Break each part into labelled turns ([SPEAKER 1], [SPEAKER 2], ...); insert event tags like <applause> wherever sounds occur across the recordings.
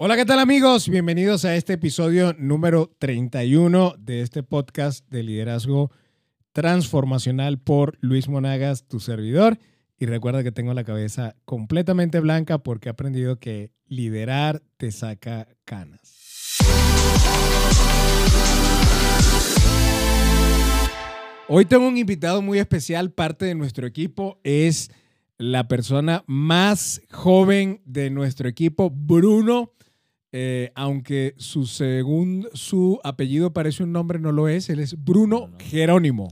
[SPEAKER 1] Hola, ¿qué tal amigos? Bienvenidos a este episodio número 31 de este podcast de liderazgo transformacional por Luis Monagas, tu servidor. Y recuerda que tengo la cabeza completamente blanca porque he aprendido que liderar te saca canas. Hoy tengo un invitado muy especial, parte de nuestro equipo es la persona más joven de nuestro equipo, Bruno. Eh, aunque su, segundo, su apellido parece un nombre, no lo es. Él es Bruno Jerónimo.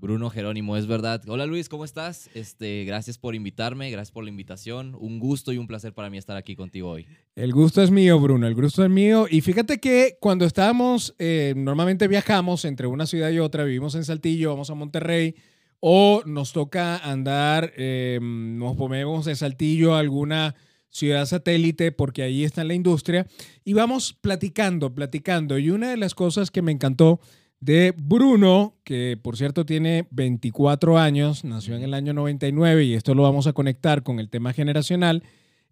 [SPEAKER 2] Bruno Jerónimo, es verdad. Hola Luis, ¿cómo estás? Este, gracias por invitarme, gracias por la invitación. Un gusto y un placer para mí estar aquí contigo hoy.
[SPEAKER 1] El gusto es mío, Bruno, el gusto es mío. Y fíjate que cuando estábamos, eh, normalmente viajamos entre una ciudad y otra, vivimos en Saltillo, vamos a Monterrey, o nos toca andar, eh, nos ponemos en Saltillo alguna ciudad satélite porque ahí está la industria y vamos platicando, platicando. Y una de las cosas que me encantó de Bruno, que por cierto tiene 24 años, nació en el año 99 y esto lo vamos a conectar con el tema generacional,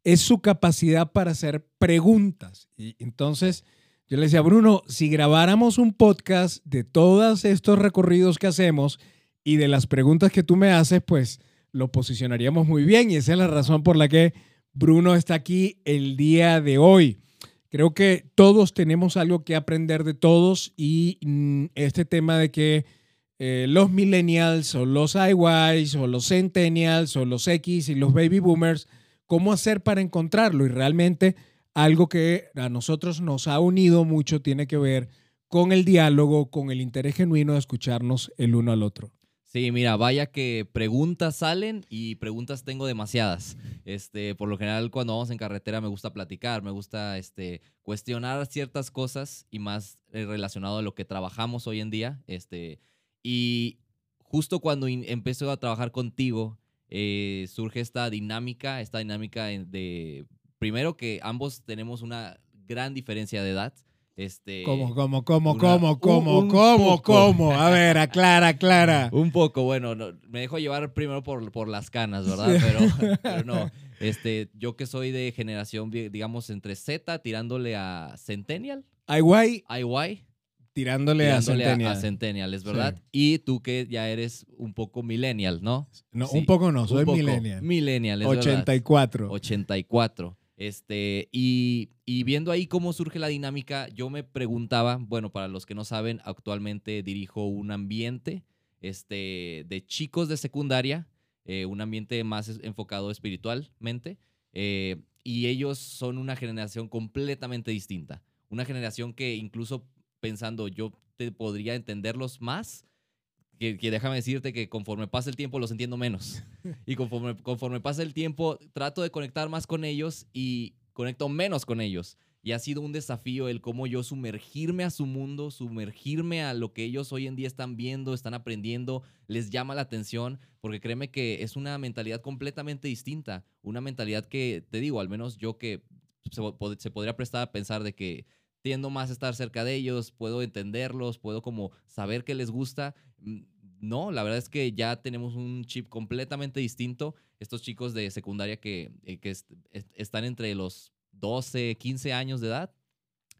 [SPEAKER 1] es su capacidad para hacer preguntas. Y entonces yo le decía, Bruno, si grabáramos un podcast de todos estos recorridos que hacemos y de las preguntas que tú me haces, pues lo posicionaríamos muy bien y esa es la razón por la que Bruno está aquí el día de hoy. Creo que todos tenemos algo que aprender de todos y mm, este tema de que eh, los millennials o los IYs o los centennials o los X y los baby boomers, cómo hacer para encontrarlo. Y realmente algo que a nosotros nos ha unido mucho tiene que ver con el diálogo, con el interés genuino de escucharnos el uno al otro.
[SPEAKER 2] Sí, mira, vaya que preguntas salen y preguntas tengo demasiadas. Este, por lo general cuando vamos en carretera me gusta platicar, me gusta este, cuestionar ciertas cosas y más eh, relacionado a lo que trabajamos hoy en día. Este, y justo cuando empecé a trabajar contigo, eh, surge esta dinámica, esta dinámica de, primero que ambos tenemos una gran diferencia de edad. Este,
[SPEAKER 1] ¿Cómo, cómo, cómo, cómo, cómo, cómo, cómo? A ver, aclara, aclara. <laughs>
[SPEAKER 2] Un poco, bueno, me dejo llevar primero por, por las canas, ¿verdad? <laughs> Pero, no, este, yo que soy de generación, digamos, entre Z, tirándole a Centennial.
[SPEAKER 1] IY.
[SPEAKER 2] IY.
[SPEAKER 1] Tirándole, a Centennial.
[SPEAKER 2] A Centennial, es verdad. Y tú que ya eres un poco millennial, ¿no?
[SPEAKER 1] No, un poco no, soy millennial.
[SPEAKER 2] Millennial, es
[SPEAKER 1] 84.
[SPEAKER 2] Verdad. 84. Este, y, viendo ahí cómo surge la dinámica, yo me preguntaba, bueno, para los que no saben, actualmente dirijo un ambiente este, de chicos de secundaria, eh, un ambiente más enfocado espiritualmente, eh, y ellos son una generación completamente distinta, una generación que incluso pensando yo te podría entenderlos más, que, déjame decirte que conforme pasa el tiempo los entiendo menos. <laughs> Y conforme, conforme pasa el tiempo trato de conectar más con ellos y conecto menos con ellos. Y ha sido un desafío el cómo yo sumergirme a su mundo, sumergirme a lo que ellos hoy en día están viendo, están aprendiendo, les llama la atención, porque créeme que es una mentalidad completamente distinta. Una mentalidad que, te digo, al menos yo que se, se podría prestar a pensar de que tiendo más a estar cerca de ellos, puedo entenderlos, puedo como saber qué les gusta. Mm, no, la verdad es que ya tenemos un chip completamente distinto. Estos chicos de secundaria que, eh, que están entre los 12, 15 años de edad,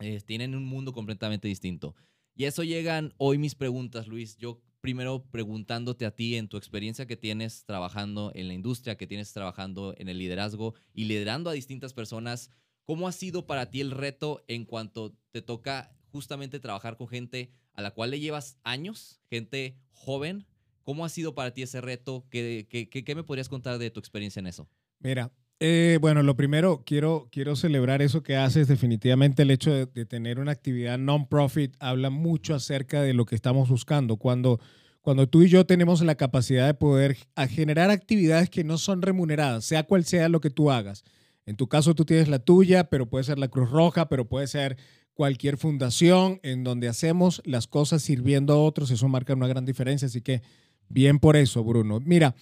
[SPEAKER 2] eh, tienen un mundo completamente distinto. Y eso llegan hoy mis preguntas, Luis. Yo primero preguntándote a ti en tu experiencia que tienes trabajando en la industria, que tienes trabajando en el liderazgo y liderando a distintas personas, ¿Cómo ha sido para ti el reto en cuanto te toca justamente trabajar con gente a la cual le llevas años, gente joven? ¿Cómo ha sido para ti ese reto? ¿Qué, qué, me podrías contar de tu experiencia en eso?
[SPEAKER 1] Mira, eh, bueno, lo primero, quiero, quiero celebrar eso que haces. Definitivamente el hecho de, tener una actividad non-profit habla mucho acerca de lo que estamos buscando. Cuando, cuando tú y yo tenemos la capacidad de poder generar actividades que no son remuneradas, sea cual sea lo que tú hagas, en tu caso tú tienes la tuya, pero puede ser la Cruz Roja, pero puede ser cualquier fundación en donde hacemos las cosas sirviendo a otros. Eso marca una gran diferencia. Así que bien por eso, Bruno. Mira,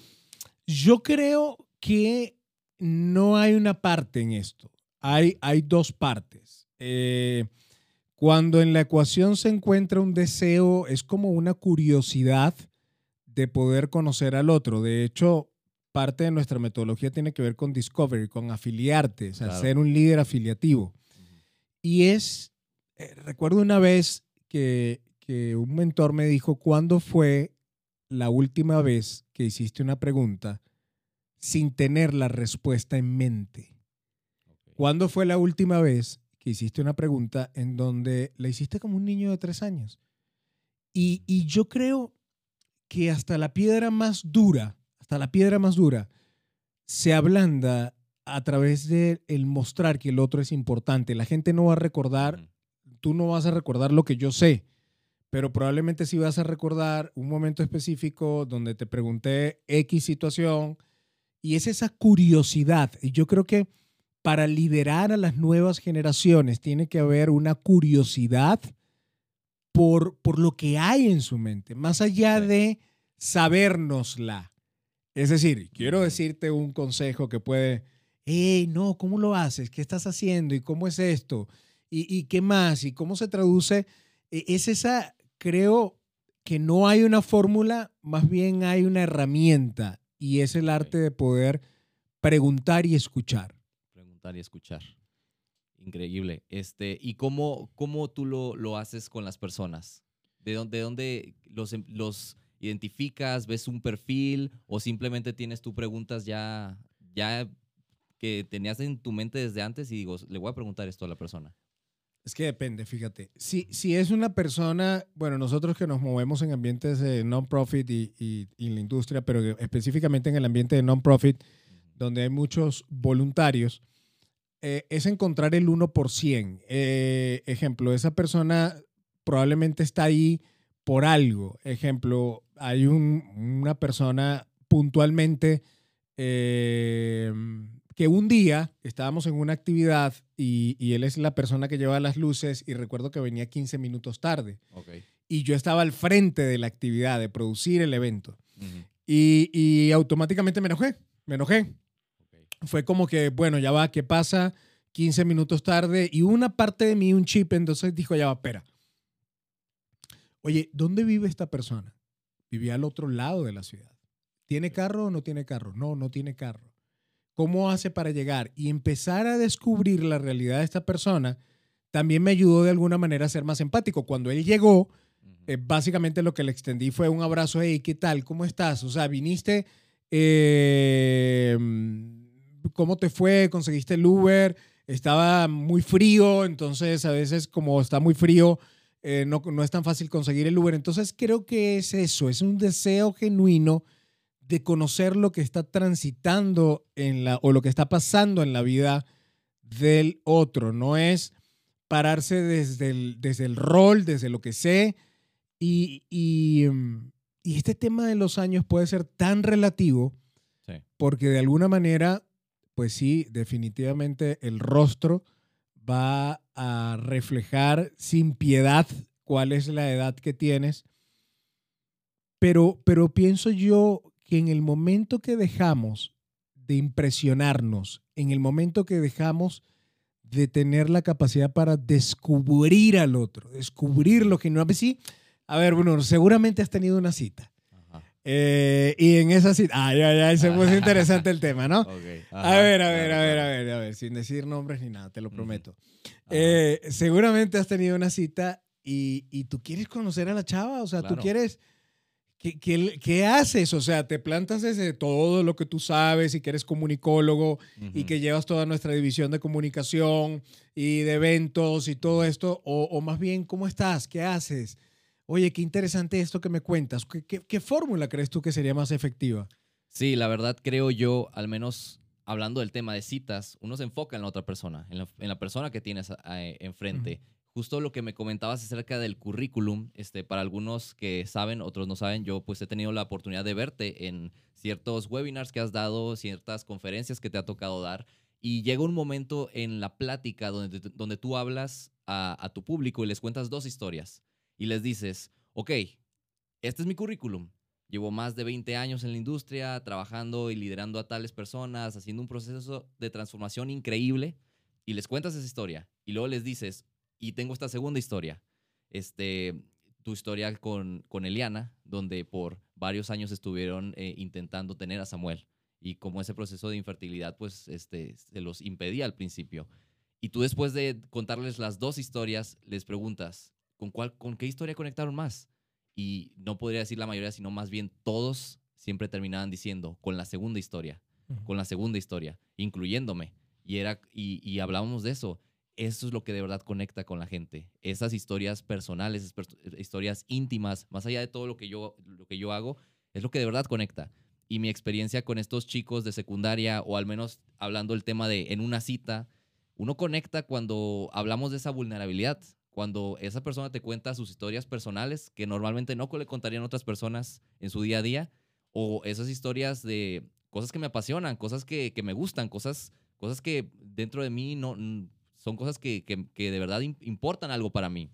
[SPEAKER 1] yo creo que no hay una parte en esto. Hay, hay dos partes. Eh, cuando en la ecuación se encuentra un deseo, es como una curiosidad de poder conocer al otro. De hecho, parte de nuestra metodología tiene que ver con discovery, con afiliarte, o sea, ser un líder afiliativo. Y es, eh, recuerdo una vez que, que un mentor me dijo, ¿cuándo fue la última vez que hiciste una pregunta sin tener la respuesta en mente? ¿Cuándo fue la última vez que hiciste una pregunta en donde la hiciste como un niño de tres años? Y, y yo creo que hasta la piedra más dura, hasta la piedra más dura, se ablanda a través de el mostrar que el otro es importante. La gente no va a recordar, tú no vas a recordar lo que yo sé, pero probablemente sí vas a recordar un momento específico donde te pregunté X situación y es esa curiosidad. Y yo creo que para liderar a las nuevas generaciones tiene que haber una curiosidad por, por lo que hay en su mente, más allá de sabérnosla. Es decir, quiero decirte un consejo que puede, hey, no, ¿cómo lo haces? ¿Qué estás haciendo? ¿Y cómo es esto? ¿Y, y qué más? ¿Y cómo se traduce? E, es esa, creo que no hay una fórmula, más bien hay una herramienta y es el arte de poder preguntar y escuchar.
[SPEAKER 2] Preguntar y escuchar. Increíble. Este, ¿Y cómo, cómo tú lo, lo haces con las personas? ¿De dónde, de dónde los, em, los identificas, ves un perfil o simplemente tienes tú preguntas ya, ya que tenías en tu mente desde antes y digo, le voy a preguntar esto a la persona?
[SPEAKER 1] Es que depende, fíjate. Si, si es una persona, bueno, nosotros que nos movemos en ambientes de non-profit y, y, y, la industria, pero específicamente en el ambiente de non-profit, donde hay muchos voluntarios, eh, es encontrar el 1%. Eh, ejemplo, esa persona probablemente está ahí por algo. Ejemplo, hay una persona puntualmente eh, que un día estábamos en una actividad y, él es la persona que lleva las luces y recuerdo que venía 15 minutos tarde. Y yo estaba al frente de la actividad, de producir el evento. y, automáticamente me enojé, me enojé. Fue como que, bueno, ya va, ¿qué pasa? 15 minutos tarde y una parte de mí, un chip, entonces dijo, ya va, espera Oye, ¿dónde vive esta persona? Vivía al otro lado de la ciudad. ¿Tiene carro o no tiene carro? No, no tiene carro. ¿Cómo hace para llegar? Y empezar a descubrir la realidad de esta persona también me ayudó de alguna manera a ser más empático. Cuando él llegó, eh, básicamente lo que le extendí fue un abrazo, hey, ¿qué tal? ¿Cómo estás? O sea, viniste, eh, ¿cómo te fue? ¿Conseguiste el Uber? Estaba muy frío, entonces a veces como está muy frío, eh, no, no es tan fácil conseguir el Uber. Entonces creo que es eso, es un deseo genuino de conocer lo que está transitando en la, o lo que está pasando en la vida del otro. No es pararse desde el, desde el rol, desde lo que sé. Y, y, mm, y este tema de los años puede ser tan relativo porque de alguna manera, pues sí, definitivamente el rostro va a reflejar sin piedad cuál es la edad que tienes. Pero, pero pienso yo que en el momento que dejamos de impresionarnos, en el momento que dejamos de tener la capacidad para descubrir al otro, descubrir lo que no... A ver, bueno, seguramente has tenido una cita. Eh, y en esa cita, ay, ay, ay, se puso interesante el tema, ¿no? <laughs> a ver, a ver, a ver, a ver, a ver, sin decir nombres ni nada, te lo prometo. Eh, seguramente has tenido una cita y, y, tú quieres conocer a la chava, o sea, tú quieres, ¿qué, qué, qué haces? O sea, te plantas desde todo lo que tú sabes y que eres comunicólogo y que llevas toda nuestra división de comunicación y de eventos y todo esto, o, o más bien, ¿cómo estás? ¿Qué haces? Oye, qué interesante esto que me cuentas. ¿Qué, fórmula crees tú que sería más efectiva?
[SPEAKER 2] Sí, la verdad creo yo, al menos hablando del tema de citas, uno se enfoca en la otra persona, en la, persona que tienes eh, enfrente. Justo lo que me comentabas acerca del currículum, este, para algunos que saben, otros no saben, yo pues he tenido la oportunidad de verte en ciertos webinars que has dado, ciertas conferencias que te ha tocado dar, y llega un momento en la plática donde, donde tú hablas a tu público y les cuentas dos historias y les dices, ok, este es mi currículum. Llevo más de 20 años en la industria, trabajando y liderando a tales personas, haciendo un proceso de transformación increíble y les cuentas esa historia. Y luego les dices, y tengo esta segunda historia, este, tu historia con, con Eliana, donde por varios años estuvieron eh, intentando tener a Samuel. Y como ese proceso de infertilidad, pues, este, se los impedía al principio. Y tú después de contarles las dos historias, les preguntas, ¿con, cuál, ¿con qué historia conectaron más? Y no podría decir la mayoría, sino más bien todos siempre terminaban diciendo, con la segunda historia, con la segunda historia, incluyéndome. Y, era, y, y hablábamos de eso. Eso es lo que de verdad conecta con la gente. Esas historias personales, esas pers- historias íntimas, más allá de todo lo que, yo, lo que yo hago, es lo que de verdad conecta. Y mi experiencia con estos chicos de secundaria, o al menos hablando el tema de en una cita, uno conecta cuando hablamos de esa vulnerabilidad, cuando esa persona te cuenta sus historias personales que normalmente no le contarían otras personas en su día a día, o esas historias de cosas que me apasionan, cosas que, que me gustan, cosas, cosas que dentro de mí no, son cosas que, que- que de verdad im- importan algo para mí.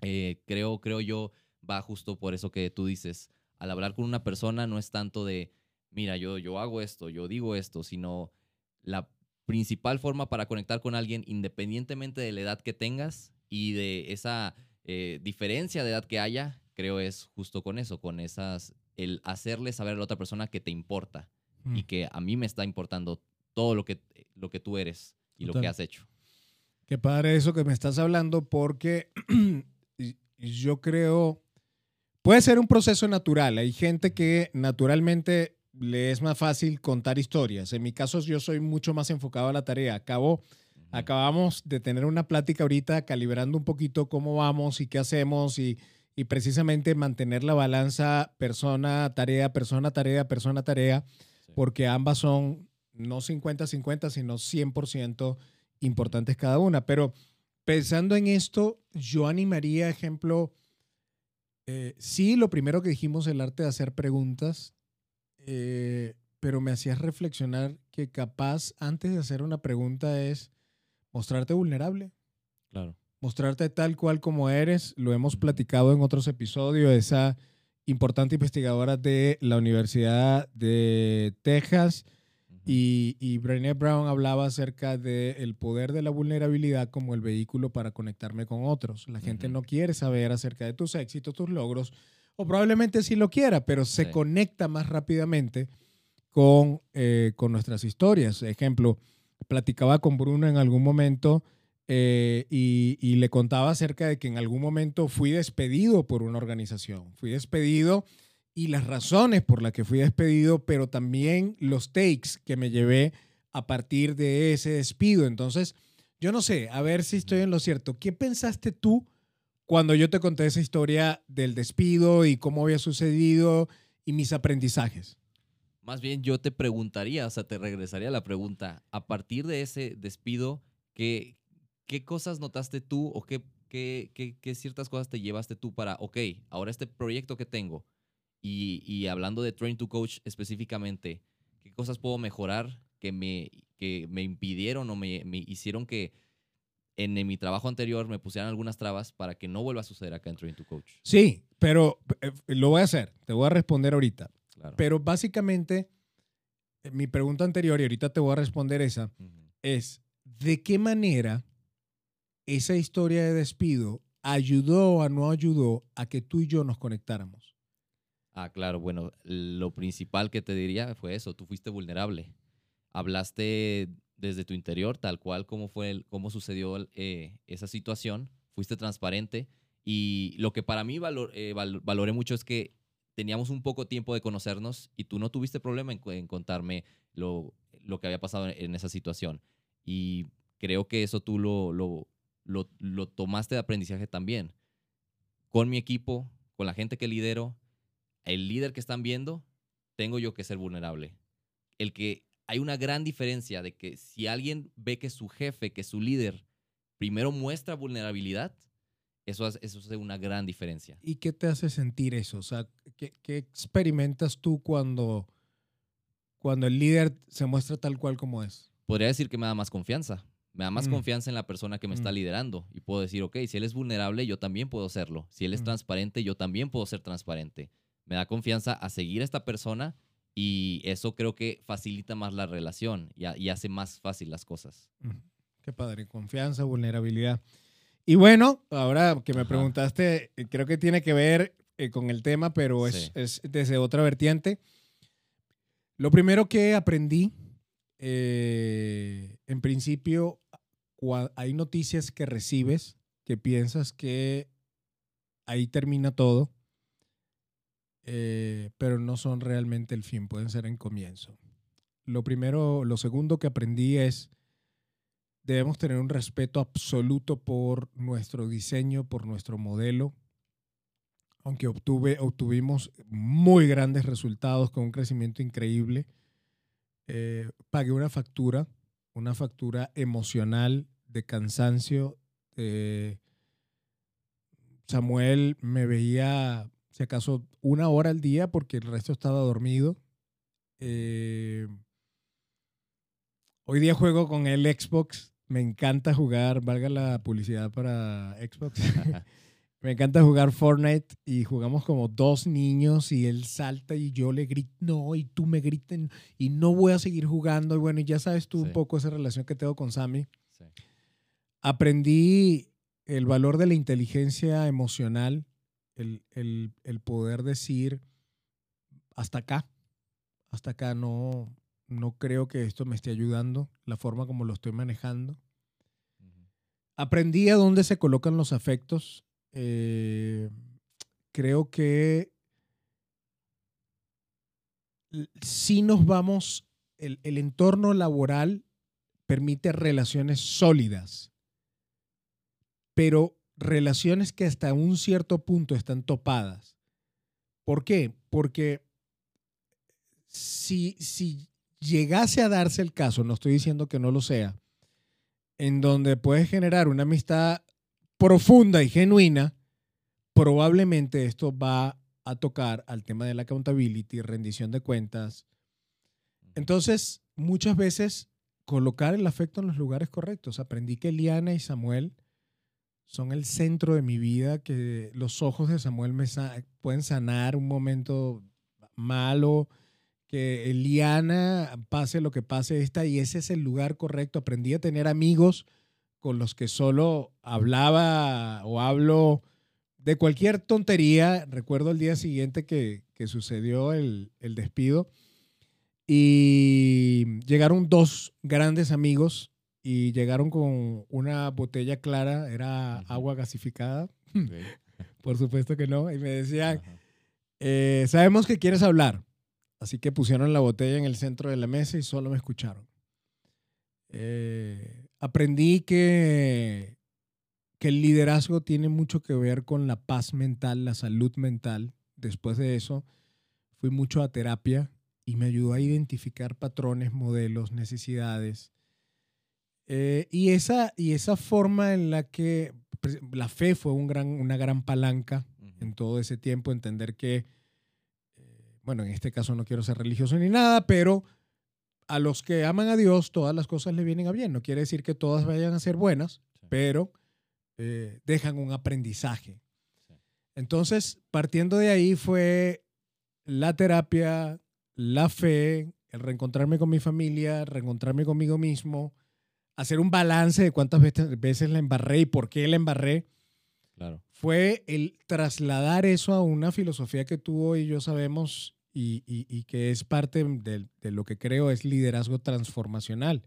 [SPEAKER 2] Eh, creo, creo yo, va justo por eso que tú dices, al hablar con una persona no es tanto de, mira, yo, yo hago esto, yo digo esto, sino la principal forma para conectar con alguien, independientemente de la edad que tengas y de esa eh, diferencia de edad que haya, creo es justo con eso, con esas, el hacerle saber a la otra persona que te importa y
[SPEAKER 1] Mm.
[SPEAKER 2] que a mí me está importando todo lo que, lo que tú eres y lo
[SPEAKER 1] Total.
[SPEAKER 2] que has hecho.
[SPEAKER 1] Qué padre eso que me estás hablando porque <clears throat> yo creo, puede ser un proceso natural. Hay gente que naturalmente le es más fácil contar historias. En mi caso yo soy mucho más enfocado a la tarea. Acabo, acabamos de tener una plática ahorita calibrando un poquito cómo vamos y qué hacemos y, y precisamente mantener la balanza persona-tarea, persona-tarea, persona-tarea,
[SPEAKER 2] Sí.
[SPEAKER 1] porque ambas son no 50-50, sino 100% importantes cada una. Pero pensando en esto, yo animaría, ejemplo, eh, sí, lo primero que dijimos, el arte de hacer preguntas, eh, pero me hacías reflexionar que capaz antes de hacer una pregunta es mostrarte vulnerable,
[SPEAKER 2] Claro.
[SPEAKER 1] mostrarte tal cual como eres. Lo hemos platicado en otros episodios, esa importante investigadora de la Universidad de Texas, y, y Brené Brown hablaba acerca del poder de la vulnerabilidad como el vehículo para conectarme con otros. La gente no quiere saber acerca de tus éxitos, tus logros, o probablemente sí lo quiera, pero se
[SPEAKER 2] Sí.
[SPEAKER 1] conecta más rápidamente con, eh, con nuestras historias. Ejemplo, platicaba con Bruno en algún momento eh, y, y le contaba acerca de que en algún momento fui despedido por una organización. Fui despedido y las razones por las que fui despedido, pero también los takes que me llevé a partir de ese despido. Entonces, yo no sé, a ver si estoy en lo cierto. ¿Qué pensaste tú cuando yo te conté esa historia del despido y cómo había sucedido y mis aprendizajes?
[SPEAKER 2] Más bien yo te preguntaría, o sea, te regresaría la pregunta, a partir de ese despido, ¿qué, qué cosas notaste tú o qué, qué, qué- ciertas cosas te llevaste tú para, ok, ahora este proyecto que tengo, y, y hablando de Train to Coach específicamente, ¿qué cosas puedo mejorar que me, que me impidieron o me, me hicieron que en, en mi trabajo anterior me pusieran algunas trabas para que no vuelva a suceder acá en Train to Coach?
[SPEAKER 1] Sí, pero eh, lo voy a hacer, te voy a responder ahorita.
[SPEAKER 2] Claro.
[SPEAKER 1] Pero básicamente, eh, mi pregunta anterior, y ahorita te voy a responder esa, es, ¿de qué manera esa historia de despido ayudó o no ayudó a que tú y yo nos conectáramos?
[SPEAKER 2] Ah, claro, bueno, lo principal que te diría fue eso, tú fuiste vulnerable. Hablaste desde tu interior, tal cual como fue, el- cómo sucedió eh, esa situación, fuiste transparente y lo que para mí valor- eh, val- valoré mucho es que teníamos un poco tiempo de conocernos y tú no tuviste problema en, contarme lo, lo que había pasado en, en esa situación. Y creo que eso tú lo, lo, lo, lo tomaste de aprendizaje también. Con mi equipo, con la gente que lidero, el líder que están viendo, tengo yo que ser vulnerable. El que hay una gran diferencia de que si alguien ve que su jefe, que su líder, primero muestra vulnerabilidad, eso hace, eso hace una gran diferencia.
[SPEAKER 1] ¿Y qué te hace sentir eso? O sea, ¿qué, qué experimentas tú cuando, cuando el líder se muestra tal cual como es?
[SPEAKER 2] Podría decir que me da más confianza. Me da más
[SPEAKER 1] Mm.
[SPEAKER 2] confianza en la persona que me está
[SPEAKER 1] Mm.
[SPEAKER 2] liderando. Y puedo decir, ok, si él es vulnerable, yo también puedo serlo. Si él es
[SPEAKER 1] Mm.
[SPEAKER 2] transparente, yo también puedo ser transparente. Me da confianza a seguir a esta persona y eso creo que facilita más la relación y, y hace más fácil las cosas.
[SPEAKER 1] Qué padre, confianza, vulnerabilidad. Y bueno, ahora que me
[SPEAKER 2] Ajá.
[SPEAKER 1] preguntaste, eh, creo que tiene que ver eh, con el tema, pero es,
[SPEAKER 2] Sí.
[SPEAKER 1] es desde otra vertiente. Lo primero que aprendí, eh, en principio, hay noticias que recibes que piensas que ahí termina todo, eh, pero no son realmente el fin, pueden ser en comienzo. Lo primero, lo segundo que aprendí es, debemos tener un respeto absoluto por nuestro diseño, por nuestro modelo. Aunque obtuve, obtuvimos muy grandes resultados con un crecimiento increíble, eh, pagué una factura, una factura emocional de cansancio. de- Samuel me veía, si acaso, una hora al día porque el resto estaba dormido. Eh, hoy día juego con el Xbox. Me encanta jugar, valga la publicidad para Xbox. <laughs> me encanta jugar Fortnite y jugamos como dos niños y él salta y yo le grito, no, y tú me griten y no voy a seguir jugando. Y bueno, ya sabes tú un poco esa relación que tengo con Sammy.
[SPEAKER 2] Sí.
[SPEAKER 1] Aprendí el valor de la inteligencia emocional, el, el- el poder decir, hasta acá, hasta acá no, no creo que esto me esté ayudando, la forma como lo estoy manejando. Aprendí a dónde se colocan los afectos. Eh, creo que sí nos vamos, el, el entorno laboral permite relaciones sólidas, pero relaciones que hasta un cierto punto están topadas. ¿Por qué? Porque si, si llegase a darse el caso, no estoy diciendo que no lo sea, en donde puedes generar una amistad profunda y genuina, probablemente esto va a tocar al tema de la accountability, rendición de cuentas. Entonces, muchas veces colocar el afecto en los lugares correctos. Aprendí que Liana y Samuel son el centro de mi vida, que los ojos de Samuel me sa- pueden sanar un momento malo, que Liana, pase lo que pase, está y ese es el lugar correcto. Aprendí a tener amigos con los que solo hablaba o hablo de cualquier tontería. Recuerdo el día siguiente que, que sucedió el, el despido y llegaron dos grandes amigos y llegaron con una botella clara, era agua gasificada, <laughs> por supuesto que no, y me decían, eh, sabemos que quieres hablar. Así que pusieron la botella en el centro de la mesa y solo me escucharon. Eh, aprendí que, que el liderazgo tiene mucho que ver con la paz mental, la salud mental. Después de eso, fui mucho a terapia y me ayudó a identificar patrones, modelos, necesidades. Eh, y, esa, y esa forma en la que pues, la fe fue un gran, una gran palanca en todo ese tiempo, entender que, bueno, en este caso no quiero ser religioso ni nada, pero a los que aman a Dios todas las cosas le vienen a bien. No quiere decir que todas vayan a ser buenas,
[SPEAKER 2] Sí.
[SPEAKER 1] pero eh, dejan un aprendizaje.
[SPEAKER 2] Sí.
[SPEAKER 1] Entonces, partiendo de ahí fue la terapia, la fe, el reencontrarme con mi familia, reencontrarme conmigo mismo, hacer un balance de cuántas veces, veces la embarré y por qué la embarré
[SPEAKER 2] Claro.
[SPEAKER 1] fue el trasladar eso a una filosofía que tú y yo sabemos y, y- y que es parte de, de lo que creo es liderazgo transformacional.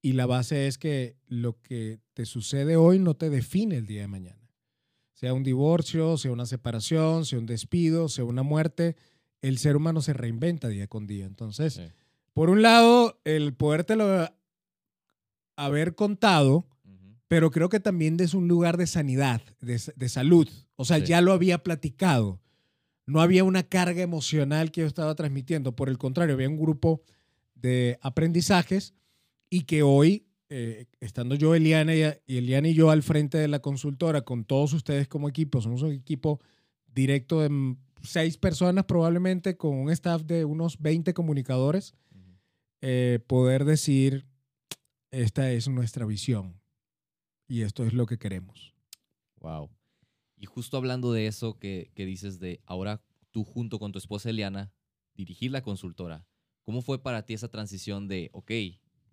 [SPEAKER 1] Y la base es que lo que te sucede hoy no te define el día de mañana. Sea un divorcio, sea una separación, sea un despido, sea una muerte, el ser humano se reinventa día con día. Entonces,
[SPEAKER 2] Sí.
[SPEAKER 1] por un lado, el podértelo haber contado pero creo que también desde un lugar de sanidad, de, de salud. O sea,
[SPEAKER 2] Sí.
[SPEAKER 1] ya lo había platicado. No había una carga emocional que yo estaba transmitiendo. Por el contrario, había un grupo de aprendizajes y que hoy, eh, estando yo, Eliana y, Eliana y yo al frente de la consultora, con todos ustedes como equipo, somos un equipo directo de seis personas probablemente, con un staff de unos 20 comunicadores, eh, poder decir, esta es nuestra visión y esto es lo que queremos.
[SPEAKER 2] Wow. Y justo hablando de eso que, que dices de ahora tú junto con tu esposa Eliana dirigir la consultora, ¿cómo fue para ti esa transición de, ok,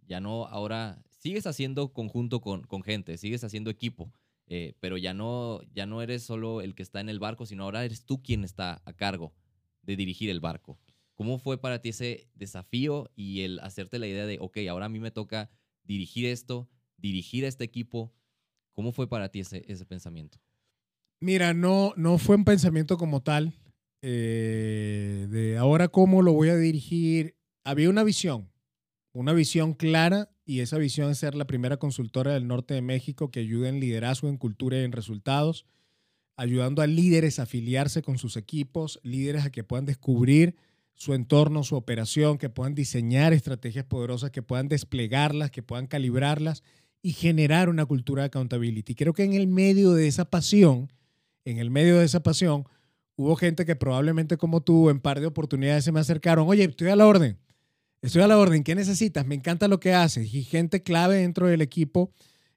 [SPEAKER 2] ya no, ahora sigues haciendo conjunto con, con gente, sigues haciendo equipo, eh, pero ya no, ya no eres solo el que está en el barco, sino ahora eres tú quien está a cargo de dirigir el barco? ¿Cómo fue para ti ese desafío y el hacerte la idea de, ok, ahora a mí me toca dirigir esto, dirigir a este equipo. ¿Cómo fue para ti ese, ese pensamiento?
[SPEAKER 1] Mira, no, no fue un pensamiento como tal eh, de ahora cómo lo voy a dirigir. Había una visión, una visión clara y esa visión es ser la primera consultora del norte de México que ayude en liderazgo, en cultura y en resultados, ayudando a líderes a afiliarse con sus equipos, líderes a que puedan descubrir su entorno, su operación, que puedan diseñar estrategias poderosas, que puedan desplegarlas, que puedan calibrarlas y generar una cultura de accountability. Creo que en el medio de esa pasión, en el medio de esa pasión, hubo gente que probablemente como tú, en par de oportunidades se me acercaron, oye, estoy a la orden, estoy a la orden, ¿qué necesitas? Me encanta lo que haces. Y gente clave dentro del equipo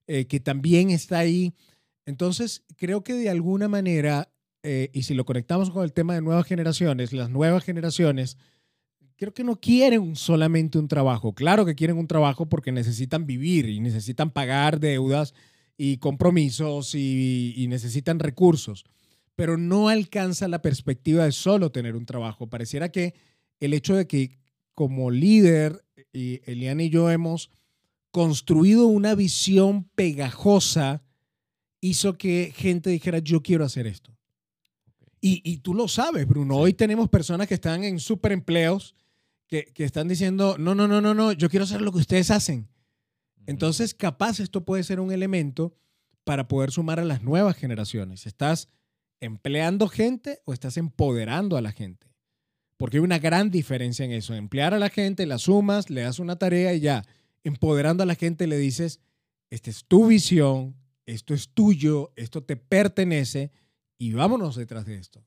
[SPEAKER 1] eh, que también está ahí. Entonces, creo que de alguna manera, eh, y si lo conectamos con el tema de nuevas generaciones, las nuevas generaciones, creo que no quieren solamente un trabajo. Claro que quieren un trabajo porque necesitan vivir y necesitan pagar deudas y compromisos y, y necesitan recursos pero no alcanza la perspectiva de solo tener un trabajo. Pareciera que el hecho de que como líder, y Eliana y yo hemos construido una visión pegajosa, hizo que gente dijera, yo quiero hacer esto. Y, y tú lo sabes, Bruno. Hoy tenemos personas que están en super empleos que, que están diciendo, no, no, no, no, no, yo quiero hacer lo que ustedes hacen. Entonces, capaz esto puede ser un elemento para poder sumar a las nuevas generaciones. Estás empleando gente o estás empoderando a la gente. Porque hay una gran diferencia en eso. Emplear a la gente, la sumas, le das una tarea y ya. Empoderando a la gente le dices, esta es tu visión, esto es tuyo, esto te pertenece y vámonos detrás de esto.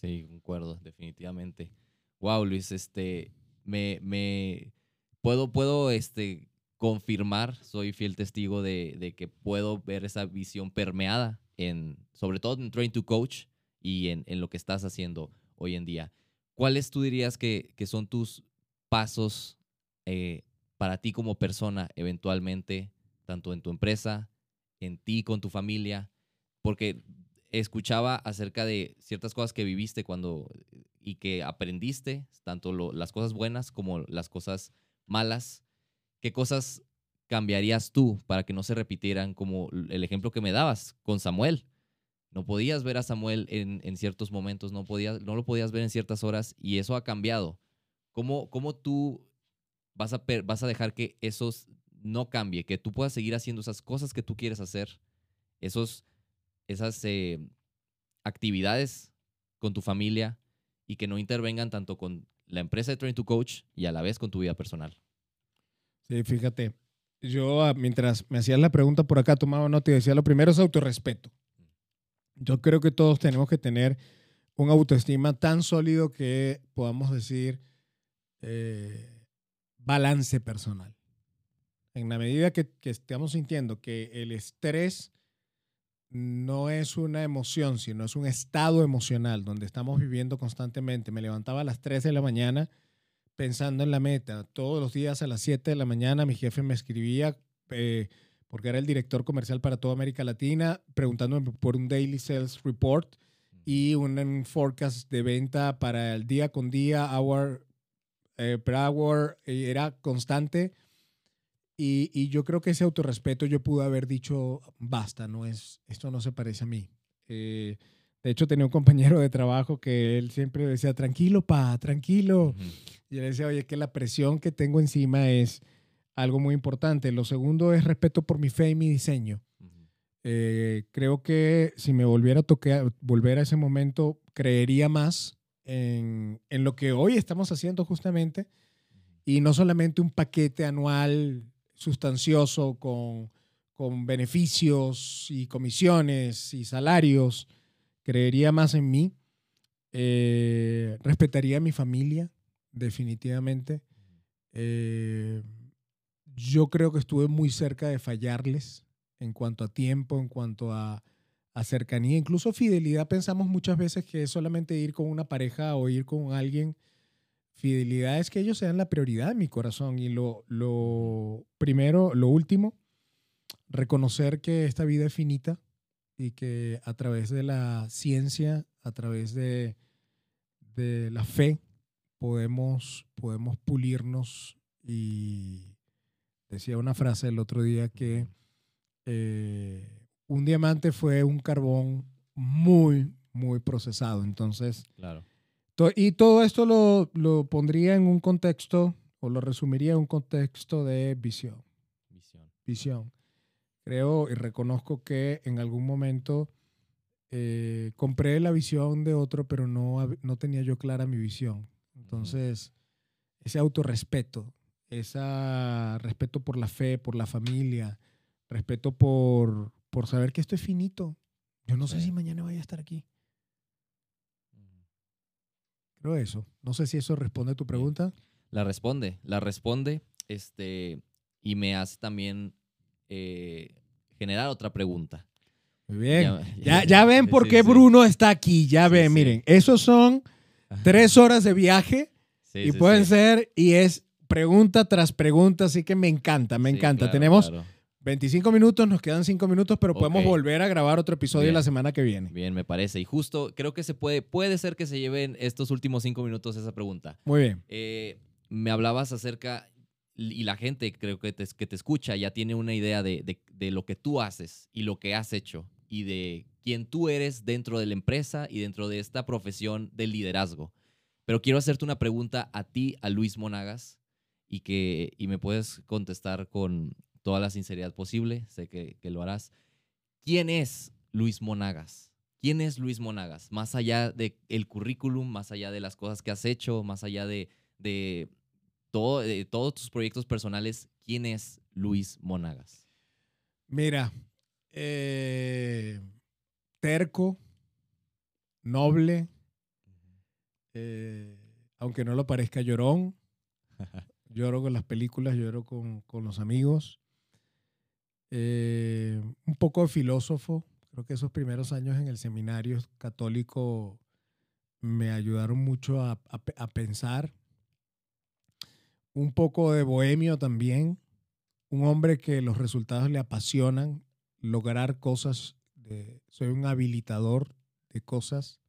[SPEAKER 2] Sí, concuerdo, definitivamente. Wow, Luis, este, me, me, puedo, puedo, este, confirmar, soy fiel testigo de, que puedo ver esa visión permeada en, sobre todo en Train to Coach y en, lo que estás haciendo hoy en día. ¿Cuáles tú dirías que, que son tus pasos eh, para ti como persona eventualmente, tanto en tu empresa, en ti con tu familia? Porque escuchaba acerca de ciertas cosas que viviste cuando y que aprendiste, tanto lo, las cosas buenas como las cosas malas. ¿Qué cosas cambiarías tú para que no se repitieran como el ejemplo que me dabas con Samuel? No podías ver a Samuel en, ciertos momentos, no, podías, no lo podías ver en ciertas horas y eso ha cambiado. ¿Cómo, cómo tú vas a, vas a dejar que eso no cambie, que tú puedas seguir haciendo esas cosas que tú quieres hacer, esos, esas eh, actividades con tu familia y que no intervengan tanto con la empresa de Train to Coach y a la vez con tu vida personal?
[SPEAKER 1] Sí, fíjate, yo ah, mientras me hacías la pregunta por acá tomaba nota y decía, lo primero es autorrespeto. Yo creo que todos tenemos que tener un autoestima tan sólido que podamos decir eh, balance personal. En la medida que, que estamos sintiendo que el estrés no es una emoción, sino es un estado emocional donde estamos viviendo constantemente. Me levantaba a las 3 de la mañana pensando en la meta. Todos los días a las 7 de la mañana mi jefe me escribía, eh, porque era el director comercial para toda América Latina, preguntándome por un Daily Sales Report y un forecast de venta para el día con día, hour eh, per hour, era constante. Y, y, yo creo que ese autorrespeto yo pude haber dicho, basta, no es, esto no se parece a mí. Eh, de hecho, tenía un compañero de trabajo que él siempre decía, tranquilo, pa, tranquilo. Y él decía, oye, que la presión que tengo encima es algo muy importante. Lo segundo es respeto por mi fe y mi diseño. eh, creo que si me volviera a tocar, volver a ese momento, creería más en, en, lo que hoy estamos haciendo justamente y no solamente un paquete anual sustancioso con, con beneficios y comisiones y salarios creería más en mí, eh, respetaría a mi familia, definitivamente. Eh, yo creo que estuve muy cerca de fallarles en cuanto a tiempo, en cuanto a, cercanía, incluso fidelidad. Pensamos muchas veces que es solamente ir con una pareja o ir con alguien. Fidelidad es que ellos sean la prioridad en mi corazón. Y lo primero, lo último, reconocer que esta vida es finita y que a través de la ciencia, a través de, de la fe, podemos, podemos pulirnos y decía una frase el otro día que eh, un diamante fue un carbón muy, muy procesado. Entonces,
[SPEAKER 2] Claro.
[SPEAKER 1] to- y todo esto lo, lo pondría en un contexto, o lo resumiría en un contexto de visión.
[SPEAKER 2] Visión.
[SPEAKER 1] Visión. Creo y reconozco que en algún momento eh, compré la visión de otro, pero no, no tenía yo clara mi visión. Entonces, ese autorrespeto, ese respeto por la fe, por la familia, respeto por, por saber que esto es finito. Yo no sé
[SPEAKER 2] Sí.
[SPEAKER 1] si mañana vaya a estar aquí. Creo eso. No sé si eso responde a tu pregunta.
[SPEAKER 2] La responde, la responde, este, y me hace también eh, generar otra pregunta.
[SPEAKER 1] Muy bien.
[SPEAKER 2] Ya-
[SPEAKER 1] Ya, ya ven <laughs> por
[SPEAKER 2] Sí,
[SPEAKER 1] qué
[SPEAKER 2] sí.
[SPEAKER 1] Bruno está aquí. Ya ven,
[SPEAKER 2] sí.
[SPEAKER 1] miren. Esos son tres horas de viaje y pueden ser, y es pregunta tras pregunta, así que me encanta, me encanta.
[SPEAKER 2] claro,
[SPEAKER 1] Tenemos
[SPEAKER 2] claro.
[SPEAKER 1] 25 minutos, nos quedan 5 minutos, pero podemos volver a grabar otro episodio
[SPEAKER 2] Bien.
[SPEAKER 1] la semana que viene.
[SPEAKER 2] Bien, me parece. Y justo creo que se puede, puede ser que se lleven estos últimos cinco minutos esa pregunta.
[SPEAKER 1] Muy bien.
[SPEAKER 2] Eh, me hablabas acerca, y la gente creo que te, que te escucha ya tiene una idea de, de- lo que tú haces y lo que has hecho y de quién tú eres dentro de la empresa y dentro de esta profesión del liderazgo. Pero quiero hacerte una pregunta a ti, a Luis Monagas, y que y me puedes contestar con toda la sinceridad posible, sé que, lo harás. ¿Quién es Luis Monagas? ¿Quién es Luis Monagas? Más allá del el currículum, más allá de las cosas que has hecho, más allá de, todo, de todos tus proyectos personales, ¿quién es Luis Monagas?
[SPEAKER 1] Mira, eh, terco, noble, eh, aunque no lo parezca llorón. <laughs> Lloro con las películas, lloro con, con los amigos. Eh, un poco de filósofo. Creo que esos primeros años en el seminario católico me ayudaron mucho a, a pensar. Un poco de bohemio también. Un hombre que los resultados le apasionan, lograr cosas. soy un habilitador de cosas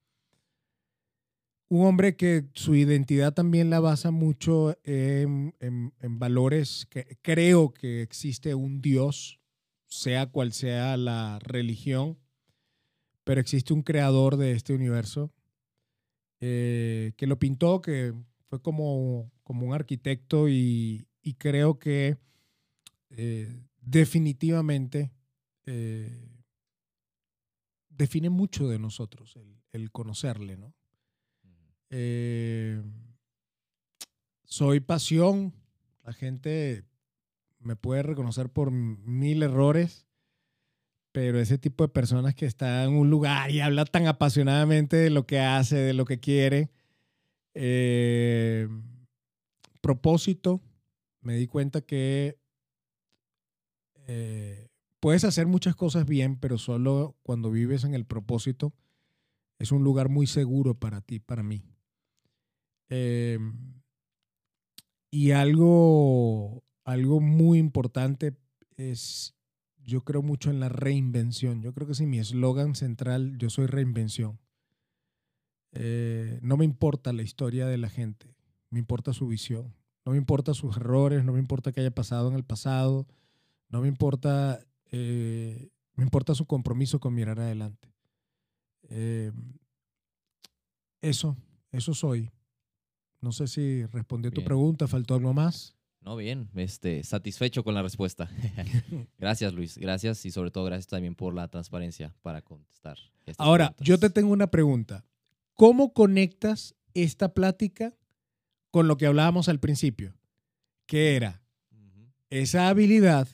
[SPEAKER 1] un hombre que su identidad también la basa mucho en, en- en valores que creo que existe un Dios, sea cual sea la religión, pero existe un creador de este universo eh, que lo pintó, que fue como, como un arquitecto y, y creo que eh, definitivamente eh, define mucho de nosotros el, el conocerle, ¿no? Eh, soy pasión. La gente me puede reconocer por mil errores, pero ese tipo de personas que está en un lugar y habla tan apasionadamente de lo que hace, de lo que quiere. Eh, propósito, me di cuenta que eh, puedes hacer muchas cosas bien, pero solo cuando vives en el propósito es un lugar muy seguro para ti, para mí. Eh, y algo, algo muy importante es, yo creo mucho en la reinvención. Yo creo que si mi eslogan central, yo soy reinvención. Eh, no me importa la historia de la gente, me importa su visión. No me importa sus errores, no me importa qué haya pasado en el pasado, no me importa, eh, me importa su compromiso con mirar adelante. Eh, eso, eso soy. No sé si respondí a tu
[SPEAKER 2] Bien.
[SPEAKER 1] pregunta, faltó algo más.
[SPEAKER 2] No, bien, este, satisfecho con la respuesta. <laughs> gracias, Luis. Gracias y sobre todo gracias también por la transparencia para contestar.
[SPEAKER 1] Ahora,
[SPEAKER 2] preguntas.
[SPEAKER 1] yo te tengo una pregunta. ¿Cómo conectas esta plática con lo que hablábamos al principio? Que era esa habilidad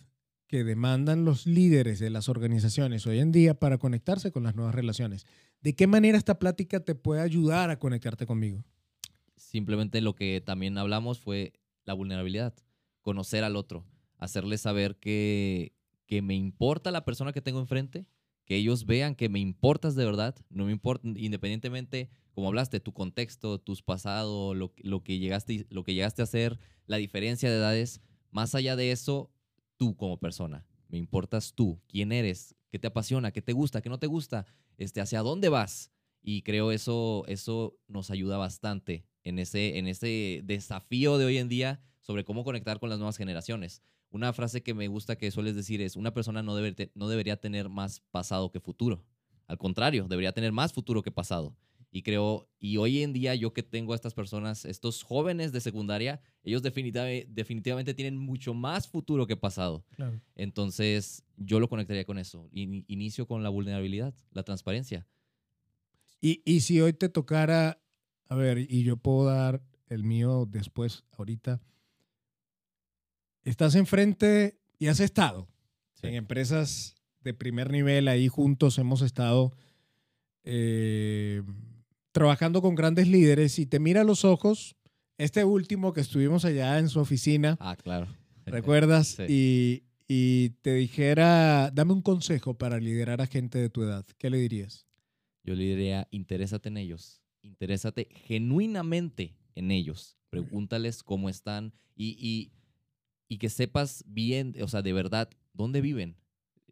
[SPEAKER 1] que demandan los líderes de las organizaciones hoy en día para conectarse con las nuevas relaciones. ¿De qué manera esta plática te puede ayudar a conectarte conmigo?
[SPEAKER 2] Simplemente lo que también hablamos fue la vulnerabilidad, conocer al otro, hacerle saber que, que me importa la persona que tengo enfrente, que ellos vean que me importas de verdad, no me importa, independientemente, como hablaste, tu contexto, tus pasados, lo, lo, que llegaste, lo que llegaste a hacer, la diferencia de edades, más allá de eso, tú como persona, me importas tú, quién eres, qué te apasiona, qué te gusta, qué no te gusta, este, hacia dónde vas. Y creo eso, eso nos ayuda bastante en ese, en ese desafío de hoy en día sobre cómo conectar con las nuevas generaciones. Una frase que me gusta que sueles decir es, una persona no, debe, no debería tener más pasado que futuro. Al contrario, debería tener más futuro que pasado. Y creo, y hoy en día yo que tengo a estas personas, estos jóvenes de secundaria, ellos definitivamente tienen mucho más futuro que pasado. Entonces, yo lo conectaría con eso. inicio con la vulnerabilidad, la transparencia.
[SPEAKER 1] Y, y si hoy te tocara, a ver, y yo puedo dar el mío después, ahorita, estás enfrente y has estado en empresas de primer nivel, ahí juntos hemos estado eh, trabajando con grandes líderes y te mira a los ojos, este último que estuvimos allá en su oficina.
[SPEAKER 2] Ah, claro.
[SPEAKER 1] ¿Recuerdas? y, y, te dijera, dame un consejo para liderar a gente de tu edad. ¿Qué le dirías?
[SPEAKER 2] Yo le diría, interésate en ellos. Interésate genuinamente en ellos. Pregúntales cómo están y, y, y que sepas bien, o sea, de verdad, dónde viven.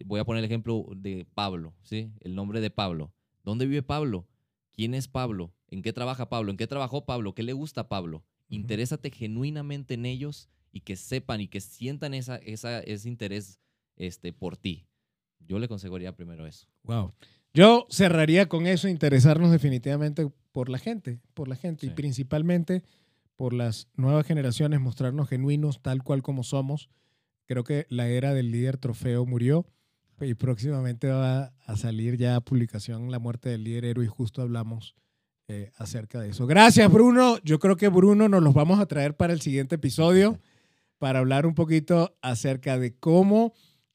[SPEAKER 2] Voy a poner el ejemplo de Pablo, ¿sí? El nombre de Pablo. ¿Dónde vive Pablo? ¿Quién es Pablo? ¿En qué trabaja Pablo? ¿En qué trabajó Pablo? ¿Qué le gusta a Pablo? Interésate genuinamente en ellos y que sepan y que sientan esa, esa, ese interés este, por ti. Yo le aconsejaría primero eso.
[SPEAKER 1] Wow. Yo cerraría con eso, interesarnos definitivamente por la gente, por la gente y principalmente por las nuevas generaciones, mostrarnos genuinos tal cual como somos. Creo que la era del líder trofeo murió y próximamente va a salir ya publicación La muerte del líder héroe y justo hablamos eh, acerca de eso. Gracias, Bruno. Yo creo que Bruno nos los vamos a traer para el siguiente episodio para hablar un poquito acerca de cómo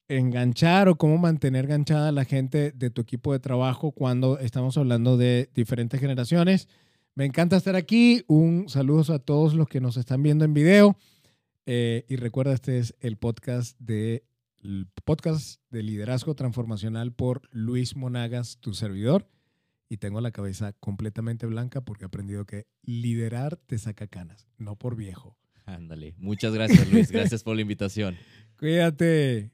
[SPEAKER 1] enganchar o cómo mantener enganchada a la gente de tu equipo de trabajo cuando estamos hablando de diferentes generaciones. Me encanta estar aquí. Un saludo a todos los que nos están viendo en video. Eh, y recuerda, este es el podcast de el podcast de liderazgo transformacional por Luis Monagas, tu servidor. Y tengo la cabeza completamente blanca porque he aprendido que liderar te saca canas, no por viejo.
[SPEAKER 2] Ándale. Muchas gracias, Luis. Gracias por la invitación. <laughs>
[SPEAKER 1] Cuídate.